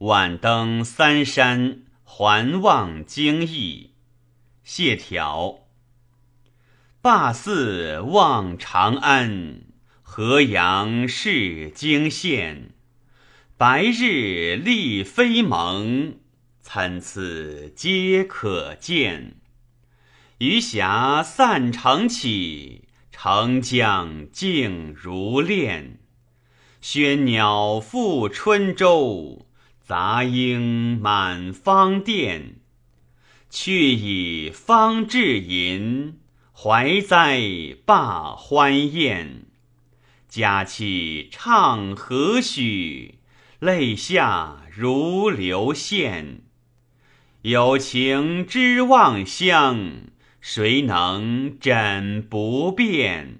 晚登三山，环望京邑。谢条。罢寺望长安，河阳视京县。白日丽飞蒙，参差皆可见。余霞散成绮，澄江静如练。喧鸟复春洲，杂音满芳甸。却以方至吟，怀哉罢欢宴。佳期畅何许？泪下如流线。有情知望乡，谁能枕不变？